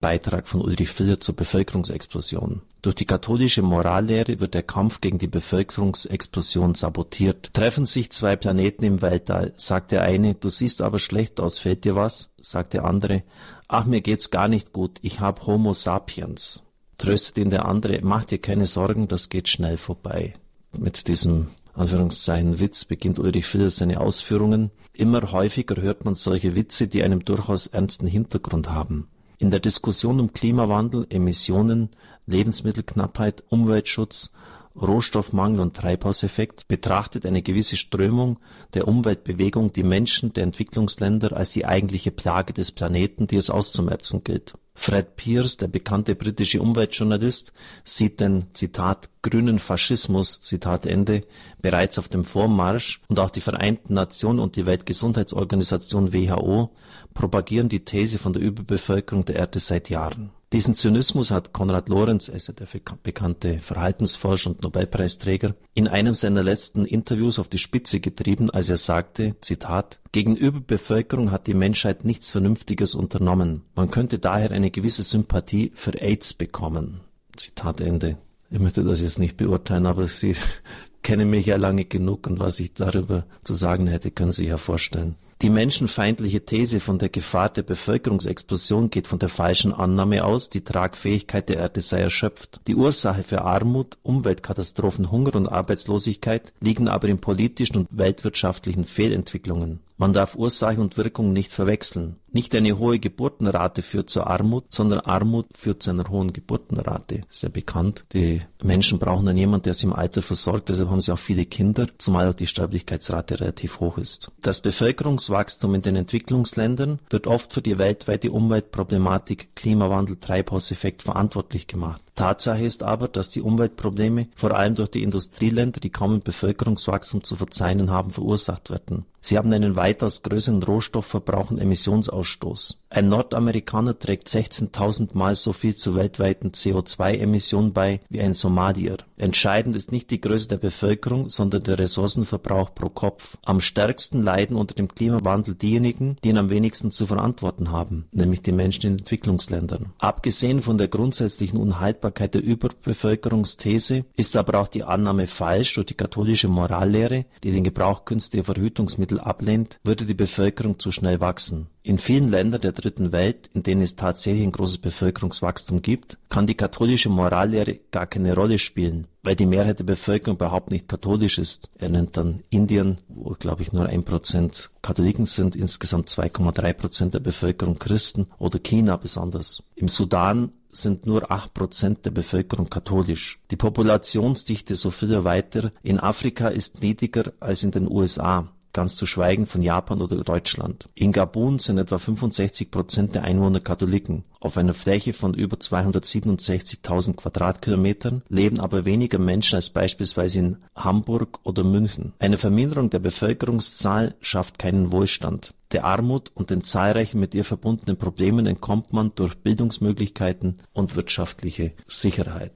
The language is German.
Beitrag von Ulrich Filler zur Bevölkerungsexplosion. Durch die katholische Morallehre wird der Kampf gegen die Bevölkerungsexplosion sabotiert. Treffen sich zwei Planeten im Weltall, sagt der eine, du siehst aber schlecht aus, fällt dir was? sagt der andere, ach mir geht's gar nicht gut, ich hab Homo sapiens. Tröstet ihn der andere, mach dir keine Sorgen, das geht schnell vorbei. Mit diesem Anführungszeichen Witz beginnt Ulrich Filler seine Ausführungen. Immer häufiger hört man solche Witze, die einen durchaus ernsten Hintergrund haben. In der Diskussion um Klimawandel, Emissionen, Lebensmittelknappheit, Umweltschutz, Rohstoffmangel und Treibhauseffekt betrachtet eine gewisse Strömung der Umweltbewegung die Menschen der Entwicklungsländer als die eigentliche Plage des Planeten, die es auszumerzen gilt. Fred Pierce, der bekannte britische Umweltjournalist, sieht den Zitat grünen Faschismus Zitat Ende bereits auf dem Vormarsch und auch die Vereinten Nationen und die Weltgesundheitsorganisation WHO propagieren die These von der Überbevölkerung der Erde seit Jahren diesen Zynismus hat Konrad Lorenz, also der bekannte Verhaltensforscher und Nobelpreisträger, in einem seiner letzten Interviews auf die Spitze getrieben, als er sagte, Zitat, Gegenüber Bevölkerung hat die Menschheit nichts Vernünftiges unternommen. Man könnte daher eine gewisse Sympathie für AIDS bekommen. Zitat Ende. Ich möchte das jetzt nicht beurteilen, aber Sie kennen mich ja lange genug und was ich darüber zu sagen hätte, können Sie ja vorstellen. Die menschenfeindliche These von der Gefahr der Bevölkerungsexplosion geht von der falschen Annahme aus, die Tragfähigkeit der Erde sei erschöpft. Die Ursache für Armut, Umweltkatastrophen, Hunger und Arbeitslosigkeit liegen aber in politischen und weltwirtschaftlichen Fehlentwicklungen man darf Ursache und Wirkung nicht verwechseln. Nicht eine hohe Geburtenrate führt zur Armut, sondern Armut führt zu einer hohen Geburtenrate. Sehr bekannt. Die Menschen brauchen dann jemanden, der sie im Alter versorgt. Deshalb haben sie auch viele Kinder, zumal auch die Sterblichkeitsrate relativ hoch ist. Das Bevölkerungswachstum in den Entwicklungsländern wird oft für die weltweite Umweltproblematik Klimawandel, Treibhauseffekt verantwortlich gemacht. Tatsache ist aber, dass die Umweltprobleme vor allem durch die Industrieländer, die kaum ein Bevölkerungswachstum zu verzeichnen haben, verursacht werden. Sie haben einen weitaus größeren Rohstoffverbrauch und Emissionsausstoß. Ein Nordamerikaner trägt 16.000 Mal so viel zur weltweiten CO2-Emission bei wie ein Somalier. Entscheidend ist nicht die Größe der Bevölkerung, sondern der Ressourcenverbrauch pro Kopf. Am stärksten leiden unter dem Klimawandel diejenigen, die ihn am wenigsten zu verantworten haben, nämlich die Menschen in Entwicklungsländern. Abgesehen von der grundsätzlichen Unhaltbarkeit der Überbevölkerungsthese ist aber auch die Annahme falsch durch die katholische Morallehre, die den Gebrauch künstlicher Verhütungsmittel ablehnt, würde die Bevölkerung zu schnell wachsen. In vielen Ländern der Dritten Welt, in denen es tatsächlich ein großes Bevölkerungswachstum gibt, kann die katholische Morallehre gar keine Rolle spielen, weil die Mehrheit der Bevölkerung überhaupt nicht katholisch ist. Er nennt dann Indien, wo glaube ich nur ein Prozent Katholiken sind, insgesamt 2,3 Prozent der Bevölkerung Christen oder China besonders. Im Sudan sind nur acht Prozent der Bevölkerung katholisch. Die Populationsdichte, so viel weiter, in Afrika ist niedriger als in den USA ganz zu schweigen von Japan oder Deutschland. In Gabun sind etwa 65 Prozent der Einwohner Katholiken. Auf einer Fläche von über 267.000 Quadratkilometern leben aber weniger Menschen als beispielsweise in Hamburg oder München. Eine Verminderung der Bevölkerungszahl schafft keinen Wohlstand. Der Armut und den zahlreichen mit ihr verbundenen Problemen entkommt man durch Bildungsmöglichkeiten und wirtschaftliche Sicherheit